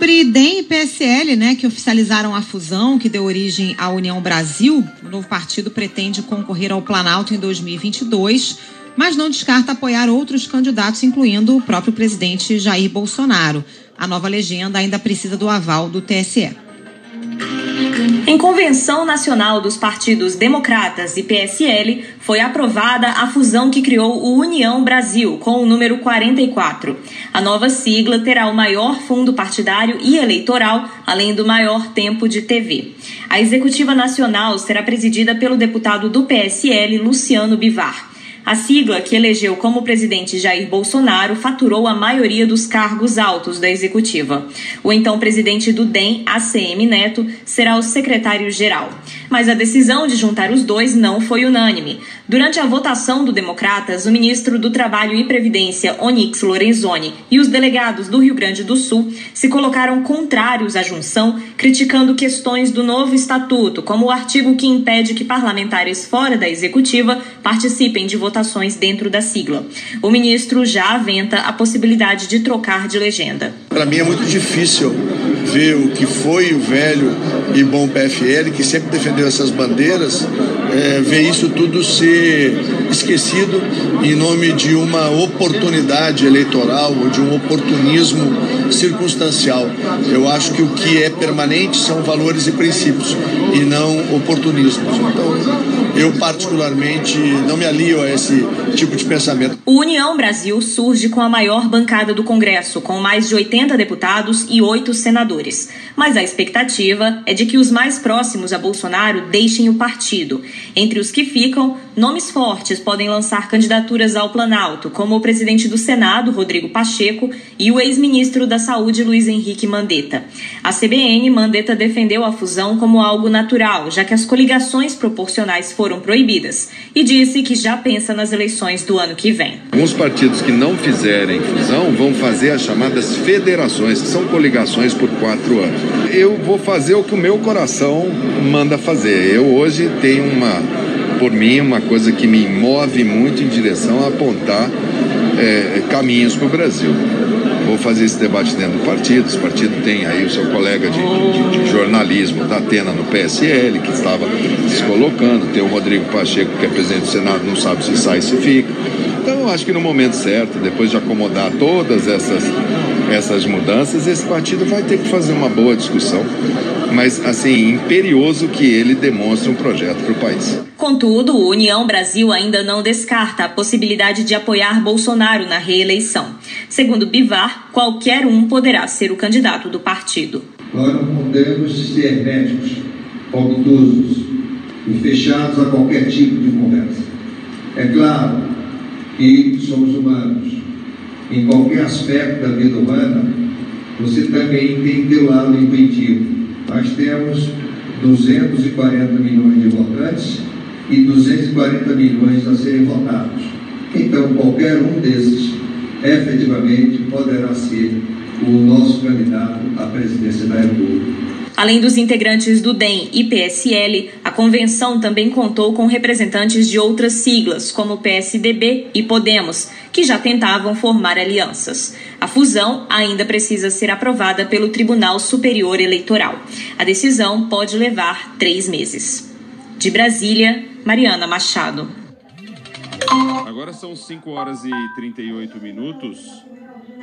Sobre DEM e PSL, né, que oficializaram a fusão que deu origem à União Brasil, o novo partido pretende concorrer ao Planalto em 2022, mas não descarta apoiar outros candidatos, incluindo o próprio presidente Jair Bolsonaro. A nova legenda ainda precisa do aval do TSE. Em convenção nacional dos partidos Democratas e PSL, foi aprovada a fusão que criou o União Brasil, com o número 44. A nova sigla terá o maior fundo partidário e eleitoral, além do maior tempo de TV. A executiva nacional será presidida pelo deputado do PSL, Luciano Bivar. A sigla, que elegeu como presidente Jair Bolsonaro, faturou a maioria dos cargos altos da executiva. O então presidente do DEM, ACM Neto, será o secretário-geral. Mas a decisão de juntar os dois não foi unânime. Durante a votação do Democratas, o ministro do Trabalho e Previdência, Onyx Lorenzoni, e os delegados do Rio Grande do Sul se colocaram contrários à junção, criticando questões do novo estatuto, como o artigo que impede que parlamentares fora da executiva participem de votações dentro da sigla. O ministro já aventa a possibilidade de trocar de legenda. Para mim é muito difícil ver o que foi o velho e bom PFL, que sempre defendeu essas bandeiras, é, isso tudo ser esquecido em nome de uma oportunidade eleitoral ou de um oportunismo circunstancial. Eu acho que o que é permanente são valores e princípios e não oportunismos. Então, eu particularmente não me alio a esse tipo de pensamento. O União Brasil surge com a maior bancada do Congresso, com mais de 80 deputados e 8 senadores. Mas a expectativa é de que os mais próximos a Bolsonaro deixem o partido. Entre os que ficam, nomes fortes podem lançar candidaturas ao Planalto, como o presidente do Senado, Rodrigo Pacheco, e o ex-ministro da Saúde, Luiz Henrique Mandetta. A CBN, Mandetta defendeu a fusão como algo natural, já que as coligações proporcionais foram proibidas, e disse que já pensa nas eleições do ano que vem. Alguns partidos que não fizerem fusão vão fazer as chamadas federações, que são coligações por quatro anos. Eu vou fazer o que o meu coração manda fazer. Eu hoje tenho uma, por mim, uma coisa que me move muito em direção a apontar é, caminhos para o Brasil vou fazer esse debate dentro do partido. Esse partido tem aí o seu colega de, de, de jornalismo da Atena no PSL, que estava se colocando, tem o Rodrigo Pacheco, que é presidente do Senado, não sabe se sai se fica. Então, acho que no momento certo, depois de acomodar todas essas, essas mudanças, esse partido vai ter que fazer uma boa discussão, mas, assim, imperioso que ele demonstre um projeto para o país. Contudo, o União Brasil ainda não descarta a possibilidade de apoiar Bolsonaro na reeleição. Segundo Bivar, qualquer um poderá ser o candidato do partido. Nós não podemos ser médicos, obtusos e fechados a qualquer tipo de conversa. É claro que somos humanos. Em qualquer aspecto da vida humana, você também tem teu lado intuitivo. Nós temos 240 milhões de votantes e 240 milhões a serem votados. Então, qualquer um desses efetivamente poderá ser o nosso candidato à presidência da República. Além dos integrantes do DEM e PSL, convenção também contou com representantes de outras siglas, como PSDB e Podemos, que já tentavam formar alianças. A fusão ainda precisa ser aprovada pelo Tribunal Superior Eleitoral. A decisão pode levar três meses. De Brasília, Mariana Machado. Agora são 5 horas e 38 minutos.